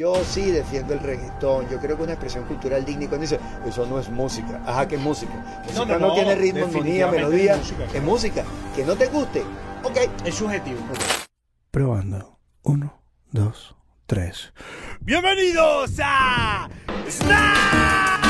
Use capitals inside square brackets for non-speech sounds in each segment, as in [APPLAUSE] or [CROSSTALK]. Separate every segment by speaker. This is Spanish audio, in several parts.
Speaker 1: Yo sí defiendo el reggaetón, yo creo que es una expresión cultural digna y cuando dice, eso no es música, ajá, que es música. Música no,
Speaker 2: no, no,
Speaker 1: tiene ritmo, armonía, melodía,
Speaker 2: es música.
Speaker 1: es música. Que no te guste, ok.
Speaker 2: Es subjetivo.
Speaker 3: Probando. Uno, dos, tres.
Speaker 2: Bienvenidos a Snap.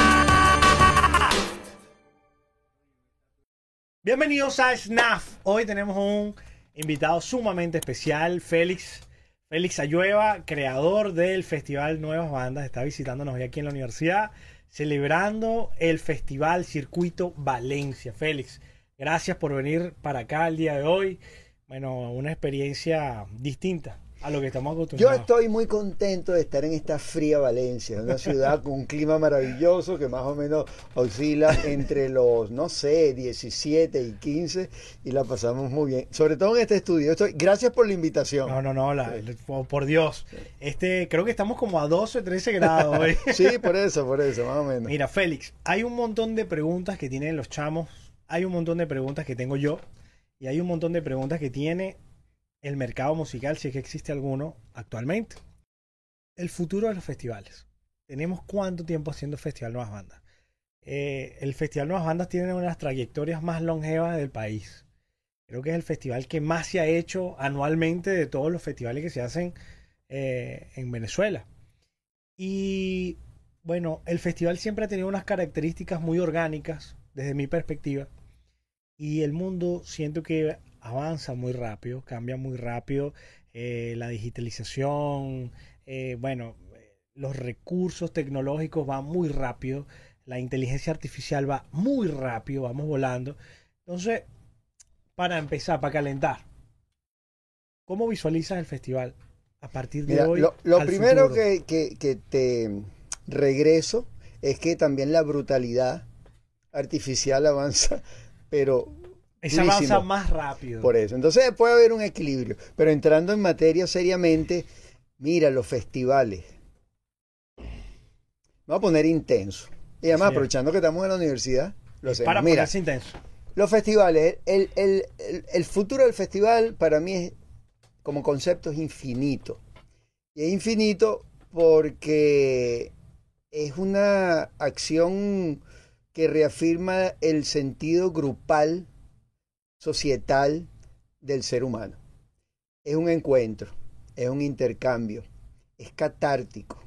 Speaker 2: Bienvenidos a SNAF. Hoy tenemos un invitado sumamente especial, Félix. Félix Ayueva, creador del Festival Nuevas Bandas, está visitándonos hoy aquí en la universidad, celebrando el Festival Circuito Valencia. Félix, gracias por venir para acá el día de hoy. Bueno, una experiencia distinta a lo que estamos
Speaker 1: Yo
Speaker 2: acostumbrados.
Speaker 1: estoy muy contento de estar en esta fría Valencia, una ciudad con un clima maravilloso que más o menos oscila entre los, no sé, 17 y 15 y la pasamos muy bien. Sobre todo en este estudio. Estoy, gracias por la invitación.
Speaker 2: No, no, no, la- por- por Dios. Este, creo que estamos como a 12, 13 grados [LAUGHS] hoy.
Speaker 1: Sí, por eso, por eso, más o menos.
Speaker 2: Mira, Félix, hay un montón de preguntas que tienen los chamos, hay un montón de preguntas que tengo yo y hay un montón de preguntas que tiene el mercado musical, si es que existe alguno actualmente. El futuro de los festivales. Tenemos cuánto tiempo haciendo Festival Nuevas Bandas. Eh, el Festival Nuevas Bandas tiene una de las trayectorias más longevas del país. Creo que es el festival que más se ha hecho anualmente de todos los festivales que se hacen eh, en Venezuela. Y bueno, el festival siempre ha tenido unas características muy orgánicas desde mi perspectiva. Y el mundo siento que avanza muy rápido, cambia muy rápido. eh, la digitalización, eh, bueno, los recursos tecnológicos van muy rápido. La inteligencia artificial va muy rápido, vamos volando. Entonces, para empezar, para calentar, ¿cómo visualizas el festival a partir de
Speaker 1: Mira,
Speaker 2: hoy?
Speaker 1: lo, primero que- que te regreso es que también la brutalidad artificial avanza, [LAUGHS] pero
Speaker 2: Esa
Speaker 1: durísimo.
Speaker 2: avanza más rápido.
Speaker 1: Por eso. Entonces puede haber un equilibrio. Pero entrando en materia seriamente, mira los festivales. Me voy a poner intenso. Y además,
Speaker 2: Sí.
Speaker 1: aprovechando que estamos en la universidad, lo hacemos.
Speaker 2: para
Speaker 1: Mira,
Speaker 2: ponerse intenso.
Speaker 1: los festivales, el, el- el- el futuro del festival para mí es, como concepto es infinito. Y es infinito porque es una acción que reafirma el sentido grupal, societal del ser humano. Es un encuentro, es un intercambio, es catártico,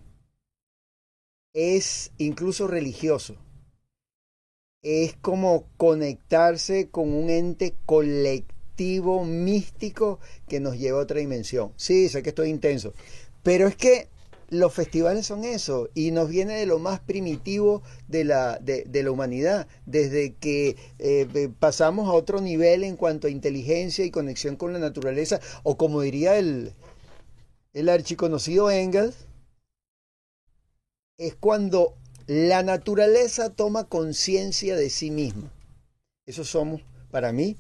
Speaker 1: es incluso religioso es como conectarse con un ente colectivo místico que nos lleva a otra dimensión. Sí, sé que estoy intenso, pero es que los festivales son eso y nos viene de lo más primitivo de la, de, la humanidad, desde que eh, pasamos a otro nivel en cuanto a inteligencia y conexión con la naturaleza, o como diría el, el archiconocido Engels, es cuando la naturaleza toma conciencia de sí misma. Eso somos, para mí,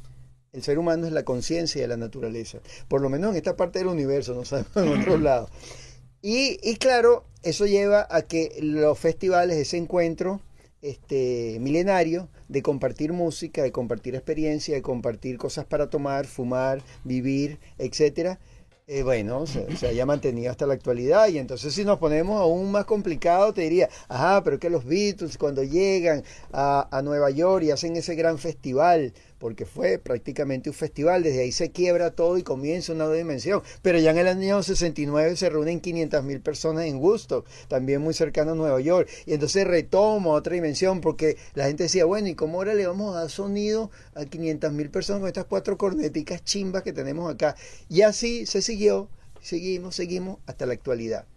Speaker 1: el ser humano es la conciencia de la naturaleza. Por lo menos en esta parte del universo, no sabemos en otros lados. Y, y claro, eso lleva a que los festivales, ese encuentro este, milenario de compartir música, de compartir experiencia, de compartir cosas para tomar, fumar, vivir, etcétera, eh, bueno, se, haya mantenido hasta la actualidad. Y entonces si nos ponemos aún más complicado, te diría, ajá, pero que los Beatles cuando llegan a, a Nueva York y hacen ese gran festival, porque fue prácticamente un festival, desde ahí se quiebra todo y comienza una nueva dimensión. Pero ya en el año 69 se reúnen 500 mil personas en Gusto, también muy cercano a Nueva York. Y entonces retoma otra dimensión, porque la gente decía, bueno, ¿y cómo ahora le vamos a dar sonido a 500 mil personas con estas cuatro corneticas chimbas que tenemos acá? Y así se siguió, seguimos, seguimos hasta la actualidad.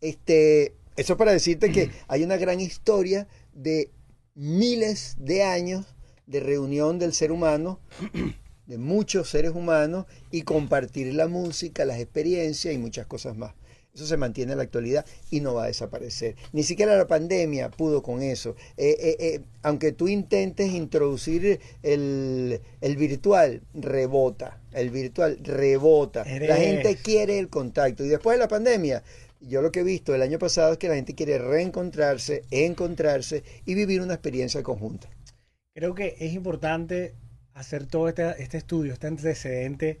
Speaker 1: Este, eso para decirte que [CLEARS THROAT] hay una gran historia de miles de años de reunión del ser humano, [CLEARS THROAT] de muchos seres humanos, y compartir la música, las experiencias y muchas cosas más. Eso se mantiene en la actualidad y no va a desaparecer. Ni siquiera la pandemia pudo con eso. Eh, eh, eh, aunque tú intentes introducir el, el virtual, rebota. El virtual rebota. La gente quiere el contacto. Y después de la pandemia, yo lo que he visto el año pasado es que la gente quiere reencontrarse, encontrarse y vivir una experiencia conjunta.
Speaker 2: Creo que es importante hacer todo este, este estudio, este antecedente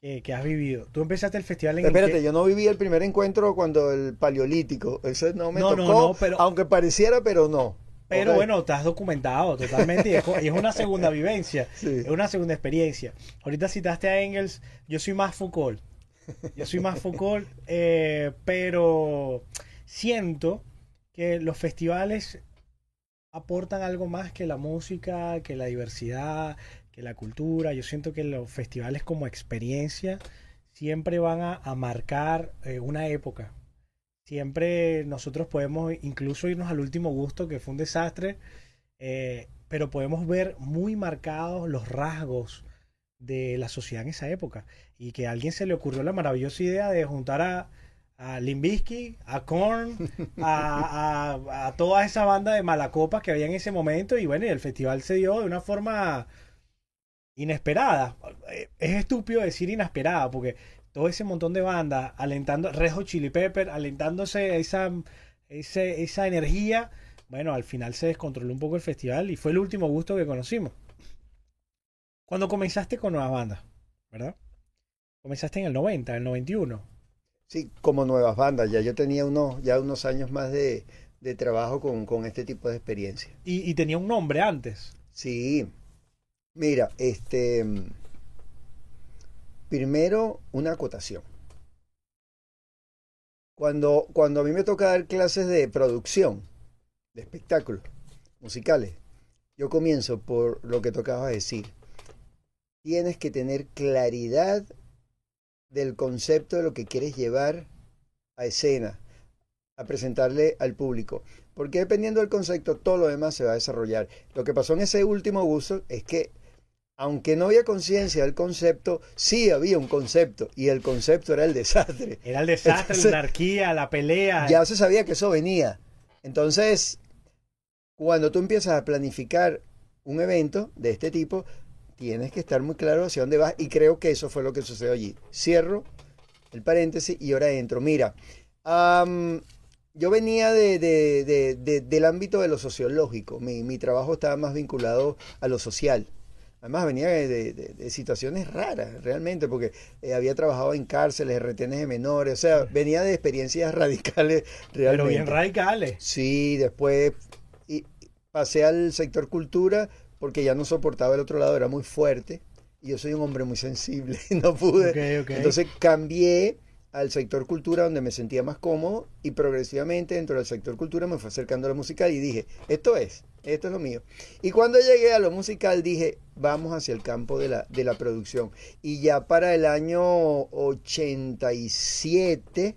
Speaker 2: que, que has vivido. Tú empezaste el festival en
Speaker 1: Espérate,
Speaker 2: que-
Speaker 1: yo no viví el primer encuentro cuando el paleolítico. Ese no me
Speaker 2: No, no,
Speaker 1: tocó,
Speaker 2: no, pero-
Speaker 1: aunque pareciera, pero no.
Speaker 2: Pero
Speaker 1: Ok.
Speaker 2: bueno, estás documentado totalmente y es, co- y es una segunda [LAUGHS] vivencia,
Speaker 1: Sí.
Speaker 2: es una segunda experiencia. Ahorita citaste a Engels, yo soy más Foucault. Yo soy más Foucault, [LAUGHS] eh, pero siento que los festivales aportan algo más que la música, que la diversidad, que la cultura. Yo siento que los festivales como experiencia siempre van a, marcar eh, una época. Siempre nosotros podemos incluso irnos al último gusto, que fue un desastre, eh, pero podemos ver muy marcados los rasgos de la sociedad en esa época. Y que a alguien se le ocurrió la maravillosa idea de juntar a, a Limbisky, a Korn, a, a- toda esa banda de malacopas que había en ese momento. Y bueno, y el festival se dio de una forma inesperada. Es estúpido decir inesperada, porque todo ese montón de bandas alentando, Red Hot Chili Pepper, alentándose esa, ese- esa energía, bueno, al final se descontroló un poco el festival y fue el último gusto que conocimos. Cuando comenzaste con nuevas bandas, ¿verdad? Comenzaste en el 90, en el 91.
Speaker 1: Sí, como nuevas bandas. Ya yo tenía unos, ya unos años más de, de trabajo con, con este tipo de experiencia.
Speaker 2: Y, y tenía un nombre antes.
Speaker 1: Sí. Mira, este. Primero, una acotación. Cuando, cuando a mí me toca dar clases de producción, de espectáculos musicales, yo comienzo por lo que tocaba decir. Tienes que tener claridad del concepto de lo que quieres llevar a escena, a presentarle al público. Porque dependiendo del concepto, todo lo demás se va a desarrollar. Lo que pasó en ese último gusto es que, aunque no había conciencia del concepto, sí había un concepto, y el concepto era el desastre.
Speaker 2: Era el desastre,
Speaker 1: Entonces-
Speaker 2: la anarquía, la pelea.
Speaker 1: Ya se sabía que eso venía. Entonces, cuando tú empiezas a planificar un evento de este tipo, tienes que estar muy claro hacia dónde vas, y creo que eso fue lo que sucedió allí. Cierro el paréntesis y ahora entro. Mira, am, yo venía de, de- de- de- del ámbito de lo sociológico. Mi, mi trabajo estaba más vinculado a lo social. Además venía de, situaciones raras, realmente, porque eh, había trabajado en cárceles, retenes de menores, o sea, venía de experiencias [LAUGHS] radicales realmente.
Speaker 2: pero bien radicales.
Speaker 1: Sí, después y- pasé al sector cultura porque ya no soportaba el otro lado, era muy fuerte. Y yo soy un hombre muy sensible, [LAUGHS] no pude. Entonces cambié al sector cultura donde me sentía más cómodo y progresivamente dentro del sector cultura me fue acercando a la musical y dije, esto es, esto es lo mío. Y cuando llegué a lo musical dije, vamos hacia el campo de la, de la producción. Y ya para el año 87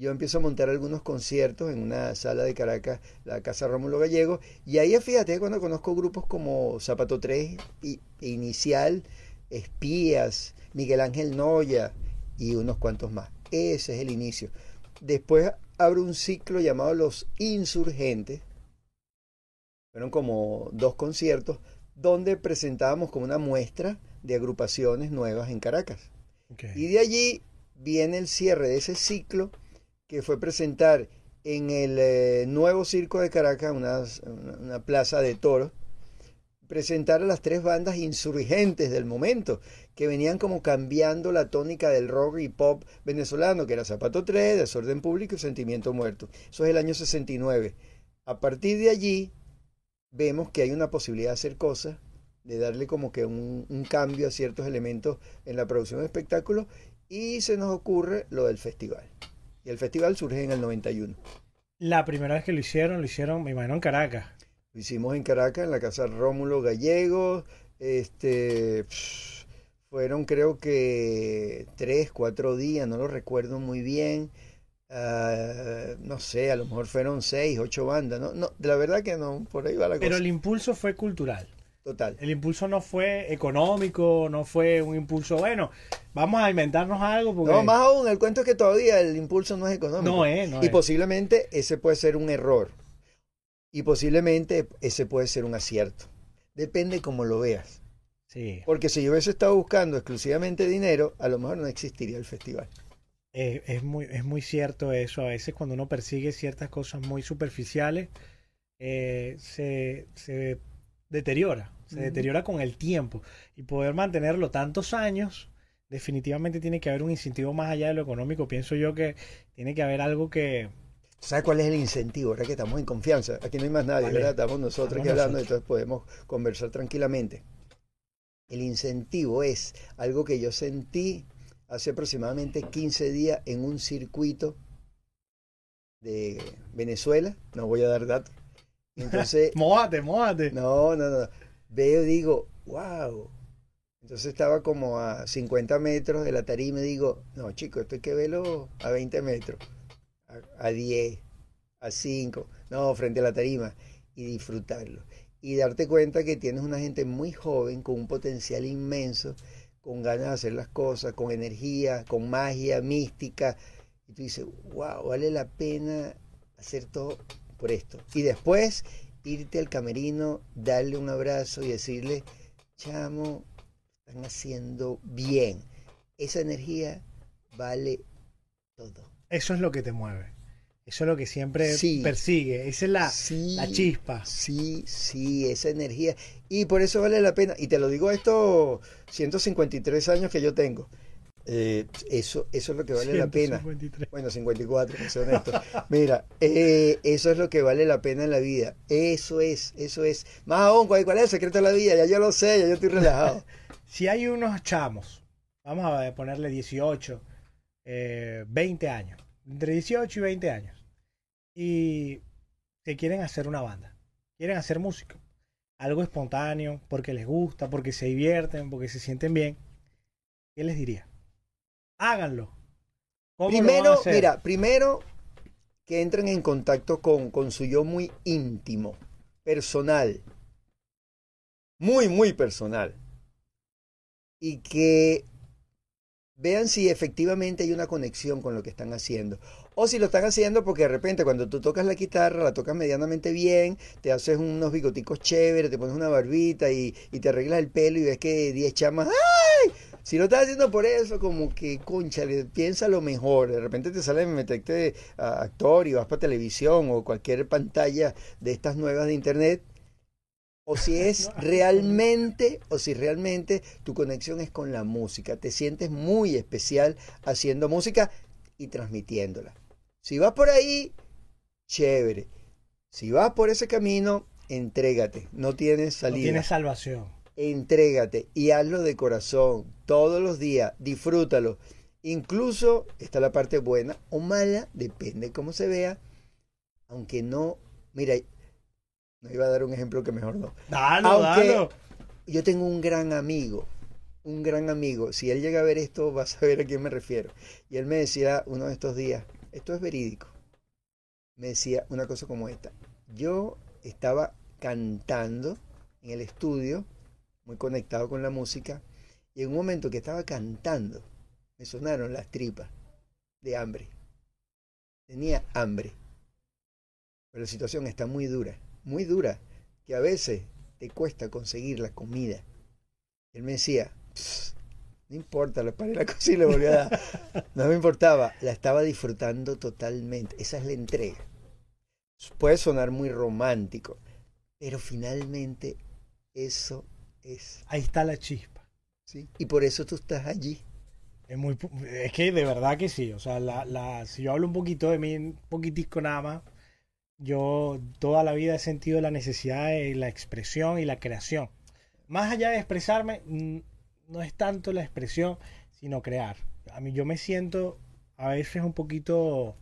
Speaker 1: yo empiezo a montar algunos conciertos en una sala de Caracas, la Casa Rómulo Gallego, y ahí fíjate cuando conozco grupos como Zapato 3 y, e Inicial, Espías, Miguel Ángel Noya y unos cuantos más. Ese es el inicio. Después abro un ciclo llamado Los Insurgentes. Fueron como dos conciertos donde presentábamos como una muestra de agrupaciones nuevas en Caracas. Y de allí viene el cierre de ese ciclo que fue presentar en el eh, nuevo circo de Caracas, una, plaza de toros, presentar a las tres bandas insurgentes del momento, que venían como cambiando la tónica del rock y pop venezolano, que era Zapato 3, Desorden Público y Sentimiento Muerto. Eso es el año 69. A partir de allí vemos que hay una posibilidad de hacer cosas, de darle como que un cambio a ciertos elementos en la producción de espectáculos y se nos ocurre lo del festival. Y el festival surge en el 91.
Speaker 2: La primera vez que lo hicieron, lo hicieron, me imagino, en Caracas.
Speaker 1: Lo hicimos en Caracas, en la casa Rómulo Gallegos. Este, pff, fueron creo que tres, cuatro días, no lo recuerdo muy bien. Ah, no sé, a lo mejor fueron seis, ocho bandas. No, no, la verdad que no, por ahí va la
Speaker 2: Pero
Speaker 1: cosa.
Speaker 2: el impulso fue cultural.
Speaker 1: Total.
Speaker 2: El impulso no fue económico, no fue un impulso, bueno, vamos a inventarnos algo porque
Speaker 1: No, más aún, el cuento es que todavía el impulso no es económico.
Speaker 2: no es, no
Speaker 1: y
Speaker 2: es.
Speaker 1: posiblemente ese puede ser un error. Y posiblemente ese puede ser un acierto. Depende cómo lo veas.
Speaker 2: Sí,
Speaker 1: Porque si yo hubiese estado buscando exclusivamente dinero, a lo mejor no existiría el festival.
Speaker 2: eh, es muy, es muy cierto eso. A veces cuando uno persigue ciertas cosas muy superficiales, eh, se, se deteriora, se deteriora con el tiempo. Y poder mantenerlo tantos años definitivamente tiene que haber un incentivo más allá de lo económico. Pienso yo que tiene que haber algo que...
Speaker 1: ¿Sabes cuál es el incentivo? Ahora que estamos en confianza, aquí no hay más nadie,
Speaker 2: ¿Cuál
Speaker 1: ¿verdad?
Speaker 2: es?
Speaker 1: Estamos nosotros
Speaker 2: Estamos
Speaker 1: aquí hablando,
Speaker 2: nosotros.
Speaker 1: entonces podemos conversar tranquilamente. El incentivo es algo que yo sentí hace aproximadamente 15 días en un circuito de Venezuela, no voy a dar datos. Entonces, [LAUGHS]
Speaker 2: Mójate, mójate.
Speaker 1: no, no, no, veo y digo, wow. Entonces estaba como a 50 metros de la tarima y digo, no, chicos, esto hay que verlo a 20 metros, a, a 10, a 5, no, frente a la tarima y disfrutarlo. Y darte cuenta que tienes una gente muy joven con un potencial inmenso, con ganas de hacer las cosas, con energía, con magia, mística. Y tú dices, wow, vale la pena hacer todo por esto. Y después irte al camerino, darle un abrazo y decirle, chamo, están haciendo bien. Esa energía vale todo.
Speaker 2: Eso es lo que te mueve. Eso es lo que siempre
Speaker 1: Sí.
Speaker 2: persigue. Esa es la,
Speaker 1: Sí.
Speaker 2: la chispa.
Speaker 1: Sí, sí, esa energía. Y por eso vale la pena. Y te lo digo estos 153 años que yo tengo. Eh, eso, eso es lo que vale la pena.
Speaker 2: 153.
Speaker 1: Bueno, 54, para ser honesto. Mira, eh, eso es lo que vale la pena en la vida. Eso es, eso es. Más aún, ¿cuál, cuál es el secreto de la vida? Ya yo lo sé, ya yo estoy relajado. [LAUGHS]
Speaker 2: Si hay unos chamos, vamos a ponerle 18, eh, 20 años, entre 18 y 20 años, y que quieren hacer una banda, quieren hacer música, algo espontáneo, porque les gusta, porque se divierten, porque se sienten bien, ¿qué les diría? Háganlo. ¿Cómo lo van a
Speaker 1: Primero, mira, primero que entren en contacto con, con su yo muy íntimo, personal, muy, muy personal. Y que vean si efectivamente hay una conexión con lo que están haciendo. O si lo están haciendo porque de repente cuando tú tocas la guitarra, la tocas medianamente bien, te haces unos bigoticos chéveres, te pones una barbita y, y te arreglas el pelo y ves que 10 chamas, ¡ay! Si lo estás haciendo por eso, como que, concha, piensa lo mejor. De repente te sale meterte a actor y vas para televisión o cualquier pantalla de estas nuevas de internet. O si [LAUGHS] es realmente, o si realmente tu conexión es con la música. Te sientes muy especial haciendo música y transmitiéndola. Si vas por ahí, chévere. Si vas por ese camino, entrégate. No tienes
Speaker 2: no
Speaker 1: salida
Speaker 2: tiene salvación.
Speaker 1: Entrégate y hazlo de corazón todos los días, disfrútalo. Incluso está la parte buena o mala, depende cómo se vea, aunque no, mira, no iba a dar un ejemplo que mejor no.
Speaker 2: Dalo,
Speaker 1: Aunque-
Speaker 2: dalo.
Speaker 1: Yo tengo un gran amigo, un gran amigo, si él llega a ver esto vas a ver a quién me refiero. Y él me decía uno de estos días, esto es verídico, me decía una cosa como esta, yo estaba cantando en el estudio, muy conectado con la música, y en un momento que estaba cantando, me sonaron las tripas de hambre. Tenía hambre. Pero la situación está muy dura, muy dura, que a veces te cuesta conseguir la comida. Él me decía, "Pss, no importa, le paré la [LAUGHS] le volví a dar. No me importaba, la estaba disfrutando totalmente. Esa es la entrega. Puede sonar muy romántico, pero finalmente eso es.
Speaker 2: Ahí está la chispa.
Speaker 1: ¿sí? Y por eso tú estás allí.
Speaker 2: Es, muy, es que de verdad que sí. O sea, la, la, si yo hablo un poquito de mí, un poquitico nada más, yo toda la vida he sentido la necesidad de la expresión y la creación. Más allá de expresarme, no es tanto la expresión, sino crear. A mí yo me siento a veces un poquito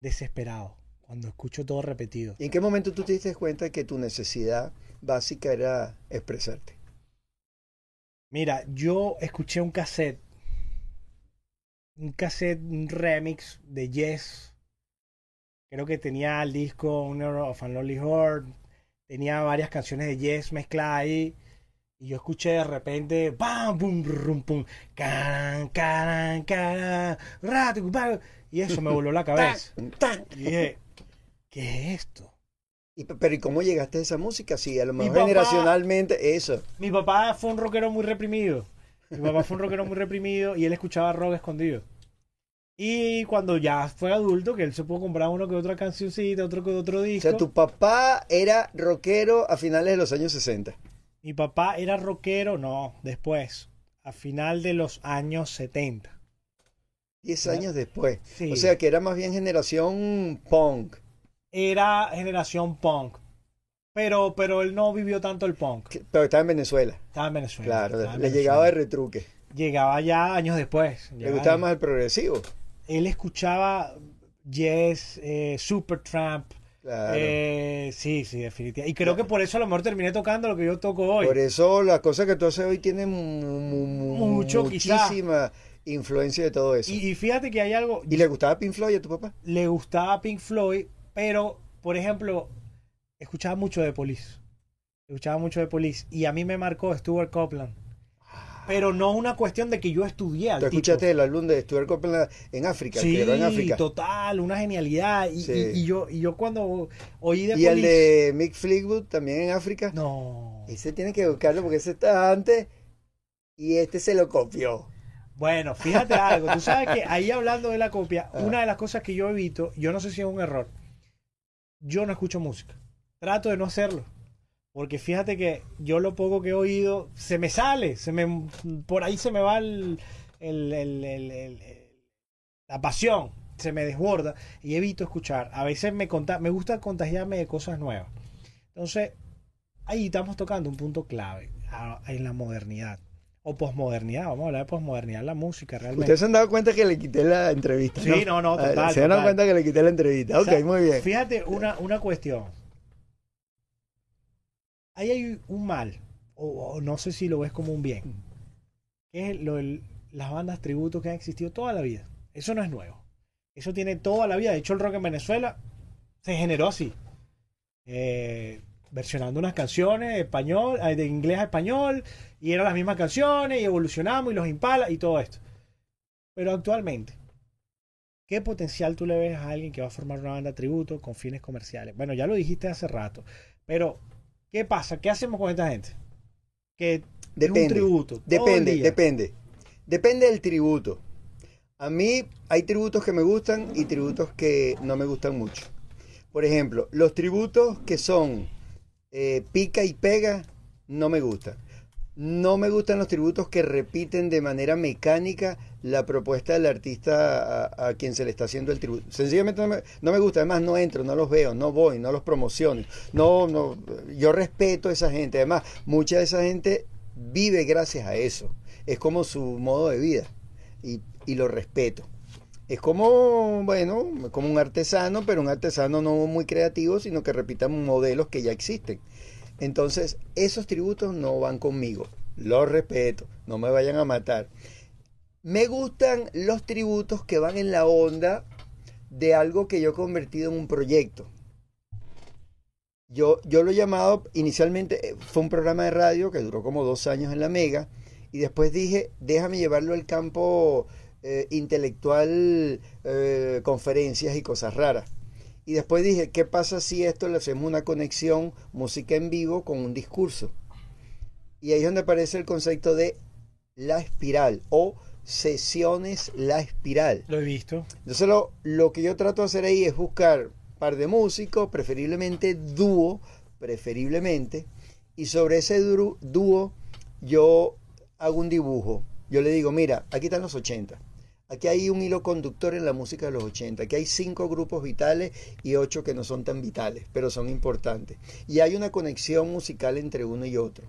Speaker 2: desesperado cuando escucho todo repetido.
Speaker 1: ¿Y en qué momento tú te diste cuenta que tu necesidad básica era expresarte?
Speaker 2: Mira, yo escuché un cassette, un cassette, un remix de Yes. Creo que tenía el disco Honor of an Lonely Heart, tenía varias canciones de Yes mezcladas ahí. Y yo escuché de repente, ¡pam! ¡pum! rum, pum! ¡caran, caran, caran! ratu, pa. Y eso me voló la [LAUGHS] cabeza. Y dije, ¿qué es esto?
Speaker 1: Y, pero ¿y cómo llegaste a esa música? Sí, a lo mejor
Speaker 2: papá-
Speaker 1: generacionalmente eso.
Speaker 2: Mi papá fue un rockero muy reprimido. Mi papá fue un rockero muy reprimido y él escuchaba rock escondido. Y cuando ya fue adulto, que él se pudo comprar uno que otra cancioncita, otro que otro
Speaker 1: O
Speaker 2: disco.
Speaker 1: sea, tu papá era rockero a finales de los años 60.
Speaker 2: Mi papá era rockero, no, después. a final de los años 70.
Speaker 1: 10
Speaker 2: Ya.
Speaker 1: años después.
Speaker 2: Sí.
Speaker 1: O sea que era más bien generación punk.
Speaker 2: Era generación punk. Pero, pero él no vivió tanto el punk.
Speaker 1: Pero estaba en Venezuela.
Speaker 2: Estaba en Venezuela.
Speaker 1: Claro,
Speaker 2: en
Speaker 1: le
Speaker 2: Venezuela.
Speaker 1: llegaba de retruque.
Speaker 2: Llegaba ya años después.
Speaker 1: Le gustaba más el progresivo.
Speaker 2: Él escuchaba Yes, eh, Supertramp.
Speaker 1: Claro.
Speaker 2: Eh, sí, sí, definitivamente. Y creo que por eso a lo mejor terminé tocando lo que yo toco hoy.
Speaker 1: Por eso las cosas que tú haces hoy tienen mu- mu- mu-
Speaker 2: Mucho, quizá.
Speaker 1: muchísima influencia de todo eso.
Speaker 2: Y, y fíjate que hay algo.
Speaker 1: ¿Y le gustaba Pink Floyd a tu papá?
Speaker 2: le gustaba Pink Floyd, pero, por ejemplo, escuchaba mucho de Police. Escuchaba mucho de Police. Y a mí me marcó Stuart Copeland. Pero no una cuestión de que yo estudié al
Speaker 1: ¿Tú
Speaker 2: tipo.
Speaker 1: escuchaste el álbum de Stuart Copeland en África?
Speaker 2: Sí,
Speaker 1: que en África.
Speaker 2: total, una genialidad. Y,
Speaker 1: Sí.
Speaker 2: y- y yo, y yo cuando oí de
Speaker 1: Y el de Mick Fleetwood también en África.
Speaker 2: No.
Speaker 1: Ese tiene que buscarlo porque ese está antes y este se lo copió.
Speaker 2: Bueno, fíjate algo. Tú sabes que [LAUGHS] ahí hablando de la copia,
Speaker 1: Ah.
Speaker 2: una de las cosas que yo evito, yo no sé si es un error, yo no escucho música. Trato de no hacerlo. Porque fíjate que yo lo poco que he oído se me sale, se me por ahí se me va el, el- el- la pasión, se me desborda y evito escuchar. A veces me conta- me gusta contagiarme de cosas nuevas. Entonces, ahí estamos tocando un punto clave en la modernidad o posmodernidad. Vamos a hablar de posmodernidad en la música realmente.
Speaker 1: Ustedes se han dado cuenta que le quité la entrevista.
Speaker 2: Sí, no, no,
Speaker 1: Ah,
Speaker 2: total,
Speaker 1: Se han dado cuenta que le quité la entrevista. Ok,
Speaker 2: O sea,
Speaker 1: muy bien.
Speaker 2: Fíjate una, una cuestión. Ahí hay un mal, o, o no sé si lo ves como un bien, que es lo del- las bandas tributo que han existido toda la vida. Eso no es nuevo. Eso tiene toda la vida. De hecho, el rock en Venezuela se generó así. Eh, versionando unas canciones de español, eh, de inglés a español, y eran las mismas canciones, y evolucionamos, y los impala, y todo esto. Pero actualmente, ¿Qué potencial tú le ves a alguien que va a formar una banda tributo con fines comerciales? Bueno, ya lo dijiste hace rato, pero ¿qué pasa? ¿Qué hacemos con esta gente? Que es un
Speaker 1: Depende.
Speaker 2: tributo.
Speaker 1: Depende, depende. Depende del tributo. A mí hay tributos que me gustan y tributos que no me gustan mucho. Por ejemplo, los tributos que son eh, pica y pega, no me gustan. No me gustan los tributos que repiten de manera mecánica la propuesta del artista a, quien se le está haciendo el tributo. Sencillamente no me, no me gusta, además no entro, no los veo, no voy, no los promociono. No, no, yo respeto a esa gente. Además, mucha de esa gente vive gracias a eso. Es como su modo de vida y lo respeto. Es como, bueno, como un artesano, pero un artesano no muy creativo, sino que repita modelos que ya existen. Entonces, esos tributos no van conmigo. Los respeto, no me vayan a matar. Me gustan los tributos que van en la onda de algo que yo he convertido en un proyecto. Yo, yo lo he llamado, inicialmente eh, fue un programa de radio que duró como dos años en la Mega, y después dije, déjame llevarlo al campo eh, intelectual, eh, conferencias y cosas raras. Y después dije, ¿qué pasa si esto le hacemos una conexión música en vivo con un discurso? Y ahí es donde aparece el concepto de la espiral o sesiones la espiral.
Speaker 2: Lo he visto.
Speaker 1: Entonces lo, lo que yo trato de hacer ahí es buscar par de músicos, preferiblemente dúo, preferiblemente, y sobre ese dúo yo hago un dibujo. Yo le digo, mira, aquí están los 80. Aquí hay un hilo conductor en la música de los 80. Aquí hay cinco grupos vitales y ocho que no son tan vitales, pero son importantes. Y hay una conexión musical entre uno y otro.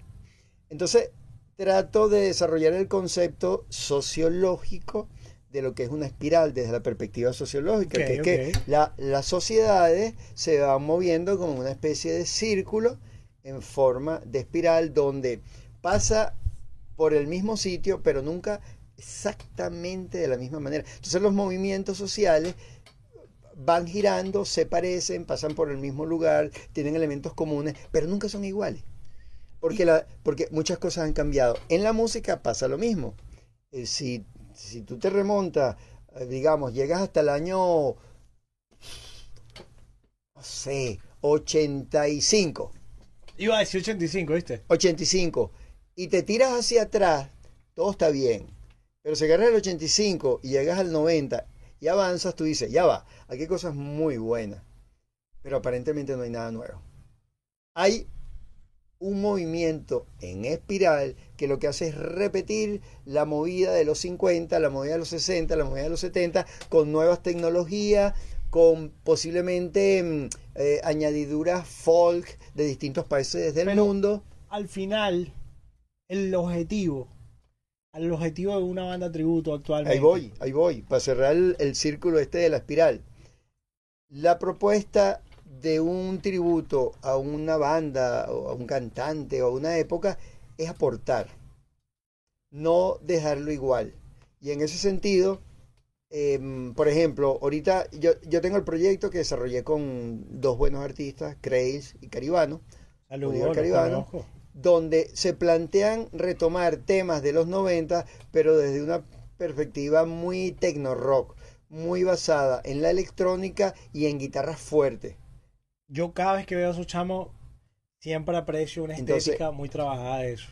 Speaker 1: Entonces, trato de desarrollar el concepto sociológico de lo que es una espiral desde la perspectiva sociológica, que es que la- las sociedades se van moviendo como una especie de círculo en forma de espiral donde pasa por el mismo sitio, pero nunca exactamente de la misma manera. Entonces los movimientos sociales van girando, se parecen, pasan por el mismo lugar, tienen elementos comunes, pero nunca son iguales. Porque, la, porque muchas cosas han cambiado. En la música pasa lo mismo. Eh, si, si tú te remontas, eh, digamos, llegas hasta el año, no sé, 85,
Speaker 2: Iba a decir 85, ¿viste?
Speaker 1: 85, y te tiras hacia atrás, todo está bien. Pero si agarras el 85 y llegas al 90 y avanzas, tú dices, ya va, aquí hay cosas muy buenas. Pero aparentemente no hay nada nuevo. Hay un movimiento en espiral que lo que hace es repetir la movida de los 50, la movida de los 60, la movida de los 70, con nuevas tecnologías, con posiblemente mm, eh, añadiduras folk de distintos países del
Speaker 2: Pero-
Speaker 1: mundo.
Speaker 2: Al final, el objetivo, el objetivo de una banda tributo actualmente.
Speaker 1: Ahí voy, ahí voy, para cerrar el, el círculo este de la espiral. La propuesta de un tributo a una banda o a un cantante o a una época es aportar, no dejarlo igual. Y en ese sentido, em, por ejemplo, ahorita yo, yo tengo el proyecto que desarrollé con dos buenos artistas, Crails y Caribano,
Speaker 2: Saludos,
Speaker 1: Caribano. Donde se plantean retomar temas de los 90, pero desde una perspectiva muy techno rock, muy basada en la electrónica y en guitarras fuertes.
Speaker 2: Yo cada vez que veo a esos chamos, siempre aprecio una
Speaker 1: Entonces-
Speaker 2: estética muy trabajada de eso.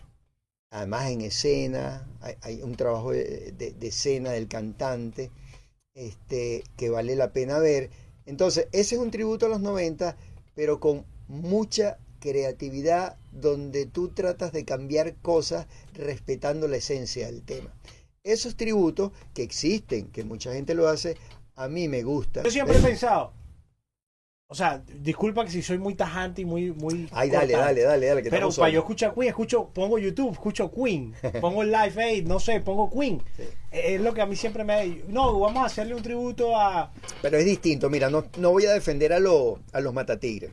Speaker 1: Además en escena, hay, hay un trabajo de, de- de escena del cantante este, que vale la pena ver. Entonces, ese es un tributo a los 90, pero con mucha creatividad donde tú tratas de cambiar cosas respetando la esencia del tema. Esos tributos que existen, que mucha gente lo hace, a mí me gusta.
Speaker 2: Yo siempre he pensado, o sea, disculpa que si soy muy tajante y muy... muy
Speaker 1: Ay, dale, dale, dale, dale. Que
Speaker 2: Pero para yo escuchar Queen, escucho, pongo YouTube, escucho Queen, [LAUGHS] pongo el Live Aid, no sé, pongo Queen.
Speaker 1: Sí.
Speaker 2: Es lo que a mí siempre me... No, vamos a hacerle un tributo a...
Speaker 1: Pero es distinto, mira, no, no voy a defender a, lo- a los matatigres.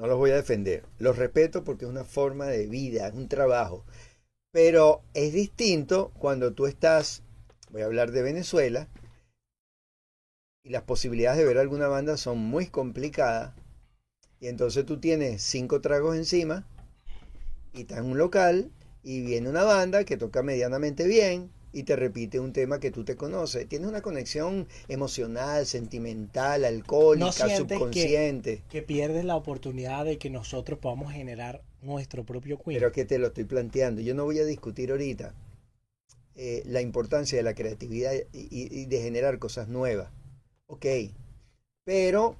Speaker 1: No los voy a defender. Los respeto porque es una forma de vida, es un trabajo. Pero es distinto cuando tú estás, voy a hablar de Venezuela, y las posibilidades de ver alguna banda son muy complicadas. Y entonces tú tienes cinco tragos encima y estás en un local y viene una banda que toca medianamente bien y te repite un tema que tú te conoces. Tienes una conexión emocional, sentimental, alcohólica,
Speaker 2: ¿No sientes que-
Speaker 1: subconsciente.
Speaker 2: que pierdes la oportunidad de que nosotros podamos generar nuestro propio Queen.
Speaker 1: Pero que te lo estoy planteando. Yo no voy a discutir ahorita eh, la importancia de la creatividad y, y- y de generar cosas nuevas. Ok. Pero,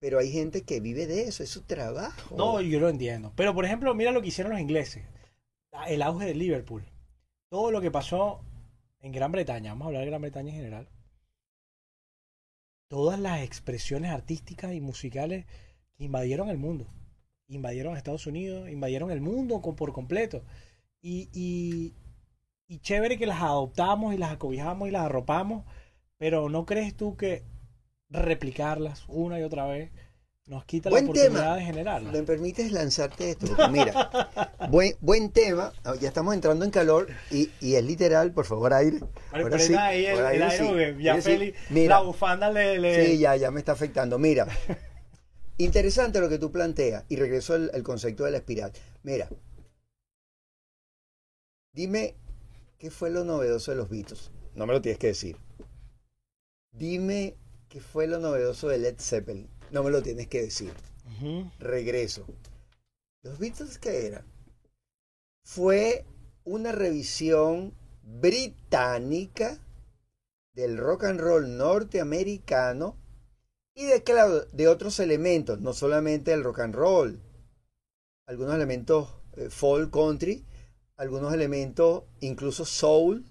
Speaker 1: pero hay gente que vive de eso, es su trabajo.
Speaker 2: No, yo lo entiendo. Pero, por ejemplo, mira lo que hicieron los ingleses. El auge de Liverpool. Todo lo que pasó en Gran Bretaña. Vamos a hablar de Gran Bretaña en general. Todas las expresiones artísticas y musicales invadieron el mundo. Invadieron Estados Unidos, invadieron el mundo por completo. Y, y, y chévere que las adoptamos y las acobijamos y las arropamos. Pero ¿no crees tú que replicarlas una y otra vez nos quita
Speaker 1: Buen
Speaker 2: la oportunidad
Speaker 1: tema.
Speaker 2: de generarlas?
Speaker 1: ¿Me permites lanzarte esto? Porque mira, [LAUGHS] buen, buen tema. Ah, Ya estamos entrando en calor y, y es literal, por favor, aire. Ahora sí,
Speaker 2: ahí el, el
Speaker 1: aire sí,
Speaker 2: ya. Feli,
Speaker 1: Mira.
Speaker 2: la bufanda le... le-
Speaker 1: Sí, ya, ya me está afectando. Mira, [LAUGHS] interesante lo que tú planteas y regreso al, al concepto de la espiral. Mira, dime qué fue lo novedoso de los Beatles. No me lo tienes que decir. Dime qué fue lo novedoso de Led Zeppelin. No me lo tienes que decir. Regreso. ¿Los Beatles qué eran? Fue una revisión británica del rock and roll norteamericano y de, claro, de otros elementos, no solamente el rock and roll, algunos elementos eh, folk country, algunos elementos incluso soul,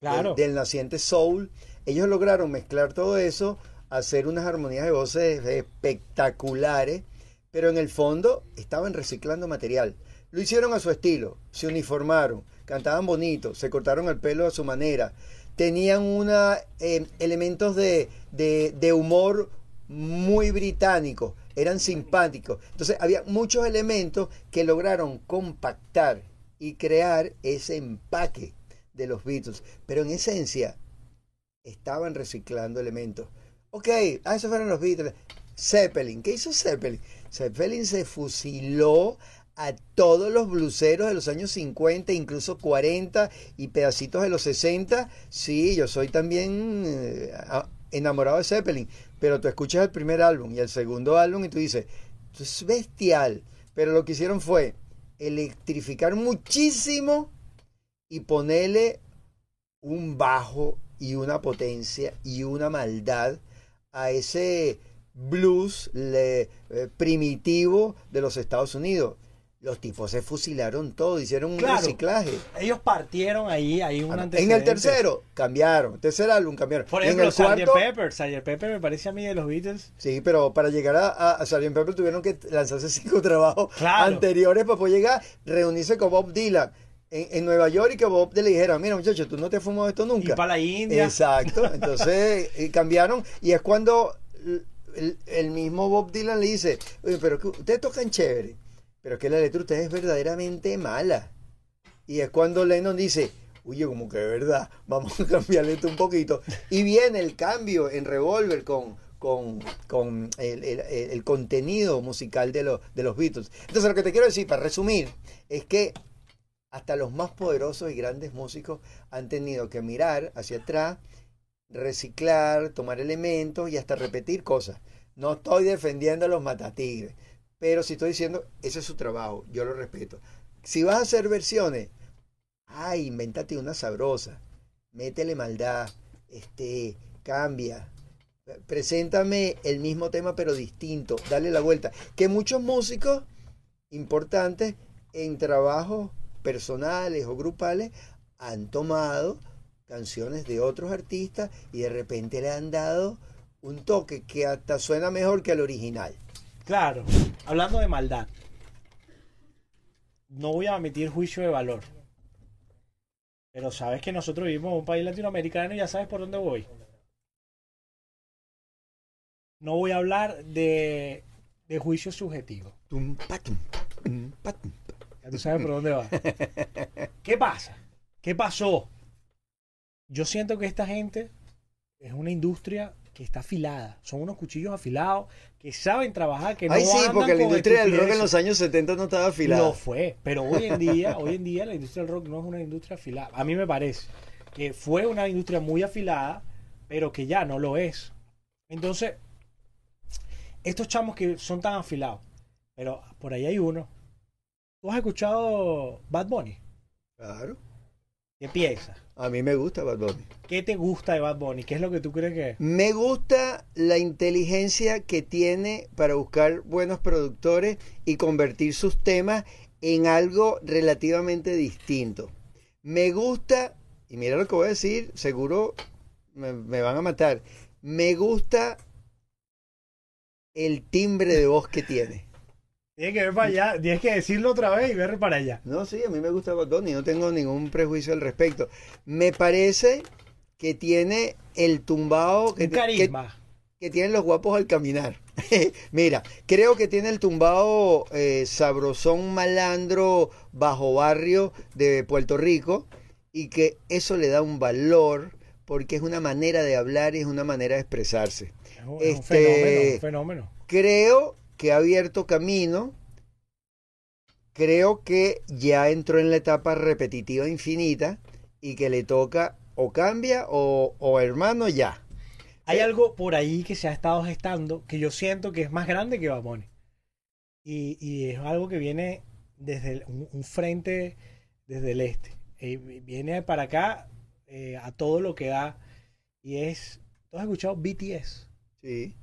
Speaker 2: Claro.
Speaker 1: del, del naciente soul. Ellos lograron mezclar todo eso, hacer unas armonías de voces espectaculares, pero en el fondo estaban reciclando material. Lo hicieron a su estilo, se uniformaron, cantaban bonito, se cortaron el pelo a su manera, tenían una, eh, elementos de, de humor muy británicos, eran simpáticos. Entonces había muchos elementos que lograron compactar y crear ese empaque de los Beatles, pero en esencia estaban reciclando elementos. Ok, ah, esos fueron los Beatles. Zeppelin, ¿qué hizo Zeppelin? Zeppelin se fusiló a todos los bluseros de los años 50, incluso 40 y pedacitos de los 60. Sí, yo soy también eh, a- enamorado de Zeppelin, pero tú escuchas el primer álbum y el segundo álbum y tú dices, esto es bestial. Pero lo que hicieron fue electrificar muchísimo y ponerle un bajo y una potencia y una maldad a ese blues le- eh, primitivo de los Estados Unidos. Los tipos se fusilaron todo, hicieron un
Speaker 2: Claro.
Speaker 1: reciclaje.
Speaker 2: Ellos partieron ahí, ahí un
Speaker 1: En el tercero cambiaron, tercer álbum cambiaron.
Speaker 2: Por ejemplo, Sgt. Pepper. Sgt. Pepper me parece a mí de los Beatles.
Speaker 1: sí, pero para llegar a, a, a Sgt. Pepper tuvieron que lanzarse [LAUGHS] cinco trabajos
Speaker 2: Claro.
Speaker 1: anteriores para poder llegar, reunirse con Bob Dylan en, en Nueva York y que Bob le dijera, mira muchacho, tú no te has fumado esto
Speaker 2: Y
Speaker 1: nunca.
Speaker 2: para la India.
Speaker 1: Exacto, [LAUGHS] entonces eh, cambiaron y es cuando el, mismo Bob Dylan le dice, oye, pero que ustedes tocan chévere, pero que la letra de ustedes es verdaderamente mala. Y es cuando Lennon dice, oye, como que de verdad, vamos a cambiarle esto un poquito. Y viene el cambio en Revolver con, con, con el- el contenido musical de, los de los Beatles. Entonces lo que te quiero decir, para resumir, es que hasta los más poderosos y grandes músicos han tenido que mirar hacia atrás, reciclar, tomar elementos y hasta repetir cosas. No estoy defendiendo a los matatigres, pero si estoy diciendo, ese es su trabajo, yo lo respeto. Si vas a hacer versiones, ay, invéntate una sabrosa, métele maldad, este, cambia, preséntame el mismo tema pero distinto, dale la vuelta. Que muchos músicos importantes en trabajos personales o grupales han tomado canciones de otros artistas y de repente le han dado un toque que hasta suena mejor que el original.
Speaker 2: Claro, hablando de maldad. No voy a emitir juicio de valor. Pero sabes que nosotros vivimos en un país latinoamericano y ya sabes por dónde voy. No voy a hablar de, de juicio subjetivo.
Speaker 1: Tum, patum, tum, patum.
Speaker 2: Ya tú sabes por dónde va. [LAUGHS] ¿Qué pasa? ¿Qué pasó? Yo siento que esta gente es una industria que está afilada. Son unos cuchillos afilados que saben trabajar, que no
Speaker 1: Ay, sí,
Speaker 2: andan
Speaker 1: porque la industria del rock en los años 70 no estaba afilada.
Speaker 2: Lo fue, pero hoy en día, [LAUGHS] hoy en día la industria del rock no es una industria afilada. A mí me parece que fue una industria muy afilada, pero que ya no lo es. Entonces, estos chamos que son tan afilados, pero por ahí hay uno. ¿Tú has escuchado Bad Bunny?
Speaker 1: Claro.
Speaker 2: ¿Qué piensas?
Speaker 1: A mí me gusta Bad Bunny.
Speaker 2: ¿Qué te gusta de Bad Bunny? ¿Qué es lo que tú crees que es?
Speaker 1: Me gusta la inteligencia que tiene para buscar buenos productores y convertir sus temas en algo relativamente distinto. Me gusta, y mira lo que voy a decir, seguro me, me van a matar. Me gusta el timbre de voz que tiene.
Speaker 2: Tienes que ver para allá, tienes que decirlo otra vez y ver para allá.
Speaker 1: No, sí, a mí me gusta Bad Bunny, no tengo ningún prejuicio al respecto. Me parece que tiene el tumbado que,
Speaker 2: Un carisma.
Speaker 1: que tienen los guapos al caminar. [LAUGHS] Mira, creo que tiene el tumbado eh, sabrosón malandro bajo barrio de Puerto Rico y que eso le da un valor porque es una manera de hablar y es una manera de expresarse.
Speaker 2: Es un, es un
Speaker 1: Este-
Speaker 2: fenómeno, un fenómeno.
Speaker 1: Creo que ha abierto camino. Creo que ya entró en la etapa repetitiva infinita y que le toca o cambia o, o hermano ya.
Speaker 2: Hay algo por ahí que se ha estado gestando que yo siento que es más grande que Bad Bunny. Y, y es algo que viene desde el- un, un frente desde el este. Eh, viene para acá eh, a todo lo que da. Y es. ¿Tú has escuchado BTS?
Speaker 1: Sí.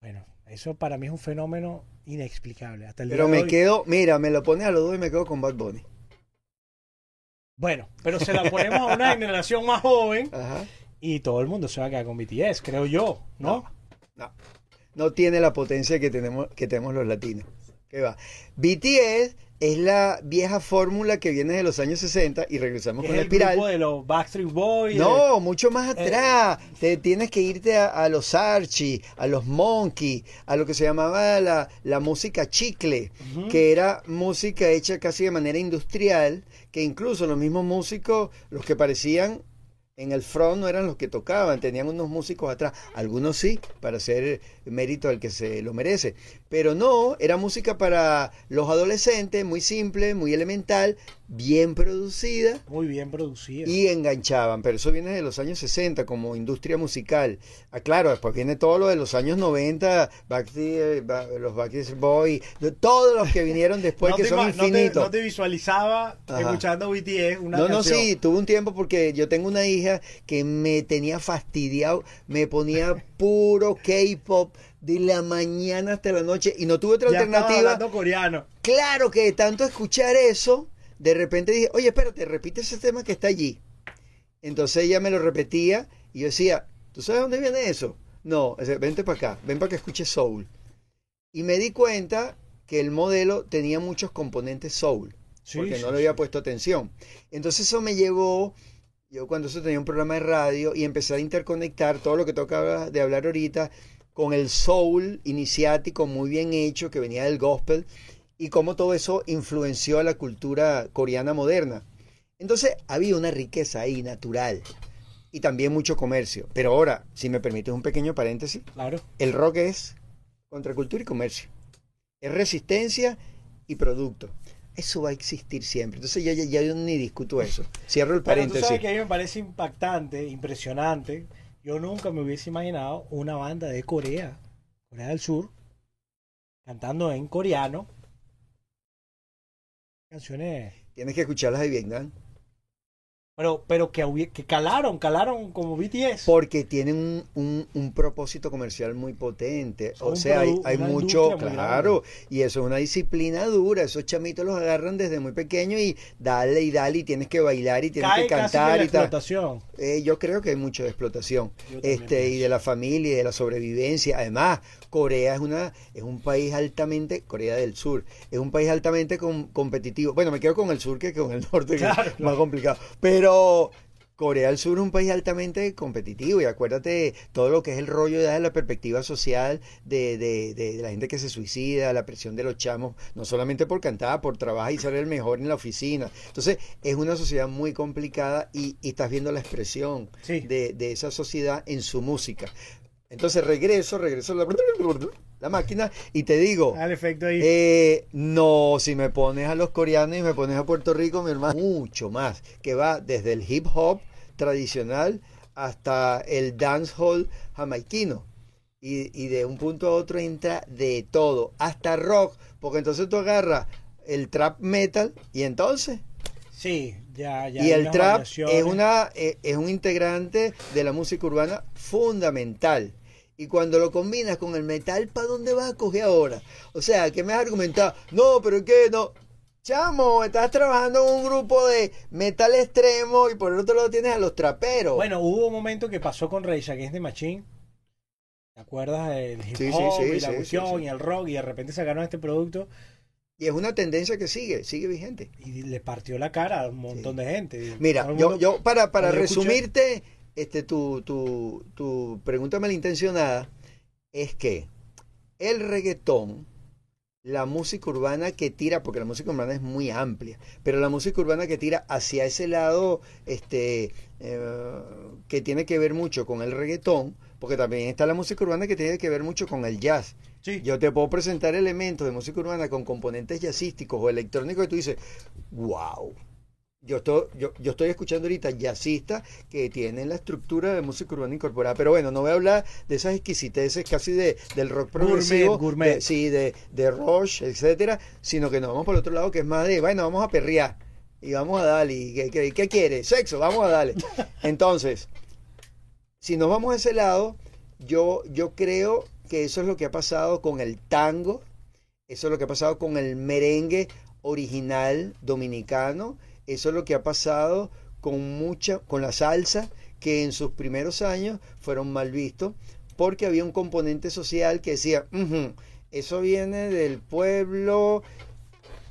Speaker 2: Bueno, eso para mí es un fenómeno inexplicable. Hasta el
Speaker 1: Pero
Speaker 2: día
Speaker 1: me
Speaker 2: hoy.
Speaker 1: quedo, mira, me lo pones a los dos y me quedo con Bad Bunny.
Speaker 2: Bueno, pero se la ponemos a una generación más joven
Speaker 1: Ajá.
Speaker 2: y todo el mundo se va a quedar con BTS, creo yo, ¿no?
Speaker 1: No. No tiene la potencia que tenemos, que tenemos los latinos. ¿Qué va? BTS es la vieja fórmula que viene de los años 60 y regresamos
Speaker 2: Es
Speaker 1: con la
Speaker 2: el
Speaker 1: espiral.
Speaker 2: grupo de los Backstreet Boys. de-
Speaker 1: No, mucho más
Speaker 2: Eh,
Speaker 1: atrás. Te tienes que irte a, a los Archie, a los Monkey, a lo que se llamaba la, la música chicle, que era música hecha casi de manera industrial, que incluso los mismos músicos, los que parecían en el front no eran los que tocaban, tenían unos músicos atrás, algunos sí, para hacer mérito al que se lo merece, pero no, era música para los adolescentes, muy simple, muy elemental, bien producida
Speaker 2: Muy bien producida.
Speaker 1: y enganchaban, pero eso viene de los años 60 como industria musical. Ah, claro, después viene todo lo de los años 90, Backstreet, Ba- los Backstreet Boys, todos los que vinieron después [LAUGHS]
Speaker 2: no,
Speaker 1: que
Speaker 2: te,
Speaker 1: son
Speaker 2: ima- no te-
Speaker 1: infinitos.
Speaker 2: no te visualizaba
Speaker 1: Ajá.
Speaker 2: escuchando BTS una
Speaker 1: No, no, sí, tuve un tiempo porque yo tengo una hija que me tenía fastidiado, me ponía [LAUGHS] puro K-pop de la mañana hasta la noche y no tuve otra
Speaker 2: Ya
Speaker 1: alternativa.
Speaker 2: hablando coreano.
Speaker 1: Claro que de tanto escuchar eso, de repente dije, oye, espérate, repite ese tema que está allí. Entonces ella me lo repetía y yo decía, ¿tú sabes dónde viene eso? No, vente para acá, ven para que escuches soul. Y me di cuenta que el modelo tenía muchos componentes soul
Speaker 2: Sí,
Speaker 1: porque
Speaker 2: sí,
Speaker 1: no le había
Speaker 2: sí.
Speaker 1: puesto atención. Entonces eso me llevó, yo cuando eso tenía un programa de radio y empecé a interconectar todo lo que tocaba de hablar ahorita con el soul iniciático muy bien hecho que venía del gospel y cómo todo eso influenció a la cultura coreana moderna. Entonces había una riqueza ahí natural y también mucho comercio. Pero ahora, si me permites un pequeño paréntesis,
Speaker 2: Claro.
Speaker 1: el rock es contracultura y comercio. Es resistencia y producto. Eso va a existir siempre. Entonces ya, ya, ya yo ni discuto eso. Cierro el
Speaker 2: Pero tú
Speaker 1: paréntesis.
Speaker 2: sabes que a mí me parece impactante, impresionante. Yo nunca me hubiese imaginado una banda de Corea, Corea del Sur, cantando en coreano. Canciones.
Speaker 1: Tienes que escucharlas de Vietnam.
Speaker 2: Pero, pero que, que calaron, calaron como BTS.
Speaker 1: Porque tienen un, un- un propósito comercial muy potente.
Speaker 2: Son
Speaker 1: O sea, hay, hay mucho, claro. Y eso es una disciplina dura. Esos chamitos los agarran desde muy pequeños y dale y dale y tienes que bailar y tienes
Speaker 2: Cae
Speaker 1: que
Speaker 2: casi que
Speaker 1: cantar
Speaker 2: la
Speaker 1: y tal.
Speaker 2: explotación.
Speaker 1: Eh, yo creo que hay mucho de explotación este y de la familia y de la sobrevivencia. Además, Corea es una es un país altamente Corea del Sur es un país altamente com- competitivo. Bueno, me quedo con el sur que con el norte que es más complicado. Pero Corea del Sur es un país altamente competitivo y acuérdate todo lo que es el rollo de la perspectiva social de, de, de- de la gente que se suicida, la presión de los chamos, no solamente por cantar, por trabajar y ser el mejor en la oficina. Entonces, es una sociedad muy complicada y, y estás viendo la expresión
Speaker 2: Sí.
Speaker 1: de esa sociedad en su música. Entonces regreso, regreso a la, la máquina y te digo,
Speaker 2: Al efecto ahí.
Speaker 1: eh, no, si me pones a los coreanos y me pones a Puerto Rico, mi hermano, mucho más, que va desde el hip hop tradicional hasta el dancehall jamaiquino. Y, y de un punto a otro entra de todo, hasta rock, porque entonces tú agarras el trap metal y entonces
Speaker 2: sí, ya, ya.
Speaker 1: y el trap es una eh, es un integrante de la música urbana fundamental. Y cuando lo combinas con el metal, ¿para dónde vas a coger ahora? O sea, que me has argumentado, no, pero ¿qué? No. Chamo, estás trabajando en un grupo de metal extremo y por el otro lado tienes a los traperos.
Speaker 2: Bueno, hubo un momento que pasó con Rage Against the Machine. ¿Te acuerdas del hip
Speaker 1: Sí, sí,
Speaker 2: hop
Speaker 1: sí,
Speaker 2: y la
Speaker 1: sí,
Speaker 2: fusión
Speaker 1: sí, sí.
Speaker 2: y el rock y de repente sacaron este producto
Speaker 1: y es una tendencia que sigue, sigue vigente.
Speaker 2: y le partió la cara a un montón de gente.
Speaker 1: Mira, yo, para, para
Speaker 2: escuché-
Speaker 1: resumirte este, tu, tu, tu pregunta malintencionada, es que el reggaetón, la música urbana que tira, porque la música urbana es muy amplia, pero la música urbana que tira hacia ese lado, este, eh, que tiene que ver mucho con el reggaetón, porque también está la música urbana que tiene que ver mucho con el jazz.
Speaker 2: Sí.
Speaker 1: Yo te puedo presentar elementos de música urbana con componentes jazzísticos o electrónicos y tú dices, wow. Yo estoy, yo, yo estoy escuchando ahorita jazzistas que tienen la estructura de música urbana incorporada. Pero bueno, no voy a hablar de esas exquisiteces casi de, del rock progresivo.
Speaker 2: gourmet.
Speaker 1: de- sí, de, de Rush, etcétera. Sino que nos vamos por el otro lado que es más de, bueno, vamos a perrear. Y vamos a darle. ¿Y ¿Qué, qué, qué quiere? Sexo, vamos a darle. [LAUGHS] Entonces, si nos vamos a ese lado, yo, yo creo que eso es lo que ha pasado con el tango, eso es lo que ha pasado con el merengue original dominicano, eso es lo que ha pasado con mucha, con la salsa, que en sus primeros años fueron mal vistos, porque había un componente social que decía, "Ujú, eso viene del pueblo,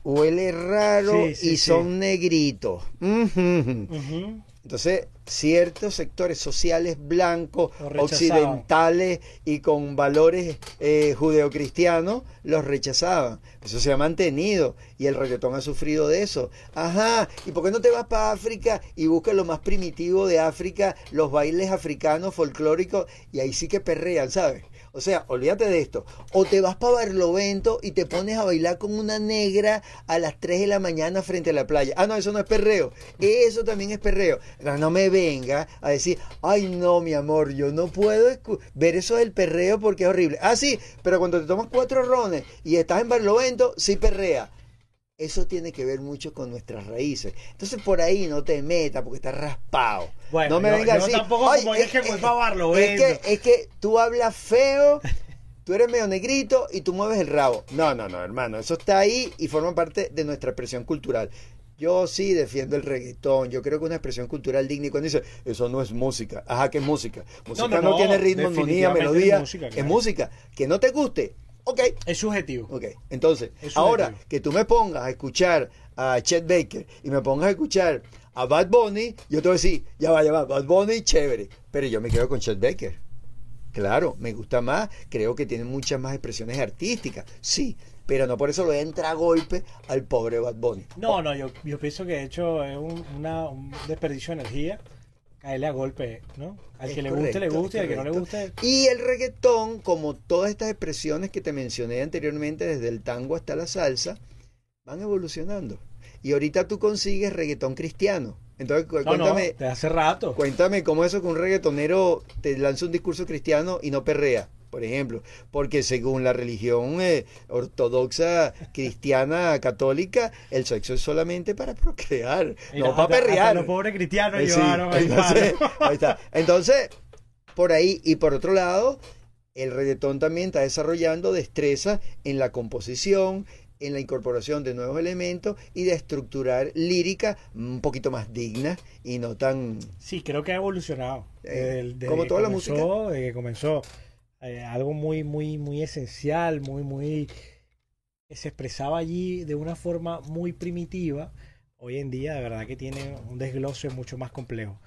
Speaker 1: huele raro
Speaker 2: Sí, sí,
Speaker 1: y
Speaker 2: sí.
Speaker 1: son negritos. Ujú".
Speaker 2: Ujú.
Speaker 1: Entonces, ciertos sectores sociales blancos, occidentales y con valores eh, judeocristianos, los rechazaban. Eso se ha mantenido y el reggaetón ha sufrido de eso. Ajá, ¿y por qué no te vas para África y buscas lo más primitivo de África, los bailes africanos folclóricos y ahí sí que perrean, ¿sabes? O sea, olvídate de esto. O te vas para Barlovento y te pones a bailar con una negra a las 3 de la mañana frente a la playa. Ah, no, eso no es perreo. Eso también es perreo. No, no me venga a decir, ay no, mi amor, yo no puedo ver eso del perreo porque es horrible. Ah, sí, pero cuando te tomas cuatro rones y estás en Barlovento, sí perrea. Eso tiene que ver mucho con nuestras raíces. Entonces por ahí no te metas porque estás raspado.
Speaker 2: Bueno,
Speaker 1: no me
Speaker 2: yo-
Speaker 1: vengas
Speaker 2: yo
Speaker 1: así.
Speaker 2: tampoco
Speaker 1: "Ay,
Speaker 2: como es que voy pa' Barlovento".
Speaker 1: Es que, es que tú hablas feo, tú eres medio negrito y tú mueves el rabo. No, no, no, hermano. Eso está ahí y forma parte de nuestra expresión cultural. Yo sí defiendo el reggaetón. Yo creo que una expresión cultural digna. Y cuando dice, eso no es música. Ajá, que es música. Música no,
Speaker 2: no, no,
Speaker 1: tiene ritmo, armonía, melodía.
Speaker 2: es música,
Speaker 1: Es música. Que no te guste. Ok,
Speaker 2: Es subjetivo.
Speaker 1: Ok, entonces,
Speaker 2: Es
Speaker 1: ahora que tú me pongas a escuchar a Chet Baker y me pongas a escuchar a Bad Bunny, yo te voy a decir, ya va, ya va, Bad Bunny, chévere, pero yo me quedo con Chet Baker. Claro, me gusta más, creo que tiene muchas más expresiones artísticas, sí, pero no por eso lo voy a entrar a golpe al pobre Bad Bunny.
Speaker 2: No, no, yo, yo pienso que de hecho es un, una- un desperdicio de energía caerle a golpe, ¿no? Al
Speaker 1: Es
Speaker 2: que le guste, le guste, al que no le guste.
Speaker 1: Y el reggaetón, como todas estas expresiones que te mencioné anteriormente, desde el tango hasta la salsa, van evolucionando. Y ahorita tú consigues reggaetón cristiano. Entonces, cu-
Speaker 2: No, no,
Speaker 1: cuéntame,
Speaker 2: de hace rato.
Speaker 1: cuéntame cómo eso que un reggaetonero te lanza un discurso cristiano y no perrea, por ejemplo. Porque según la religión eh, ortodoxa, cristiana, católica, el sexo es solamente para procrear, [LAUGHS] no para perrear.
Speaker 2: Los pobres cristianos
Speaker 1: Eh, sí,
Speaker 2: llevaron ahí
Speaker 1: entonces,
Speaker 2: mano. [LAUGHS]
Speaker 1: ahí está. Entonces, por ahí y por otro lado, el reggaetón también está desarrollando destreza en la composición, en la incorporación de nuevos elementos y de estructurar lírica un poquito más digna y no tan...
Speaker 2: Sí, creo que ha evolucionado.
Speaker 1: Eh,
Speaker 2: Desde
Speaker 1: como toda la música.
Speaker 2: Desde que comenzó eh, algo muy, muy, muy esencial, muy, muy. que se expresaba allí de una forma muy primitiva. Hoy en día, de verdad que tiene un desglose mucho más complejo.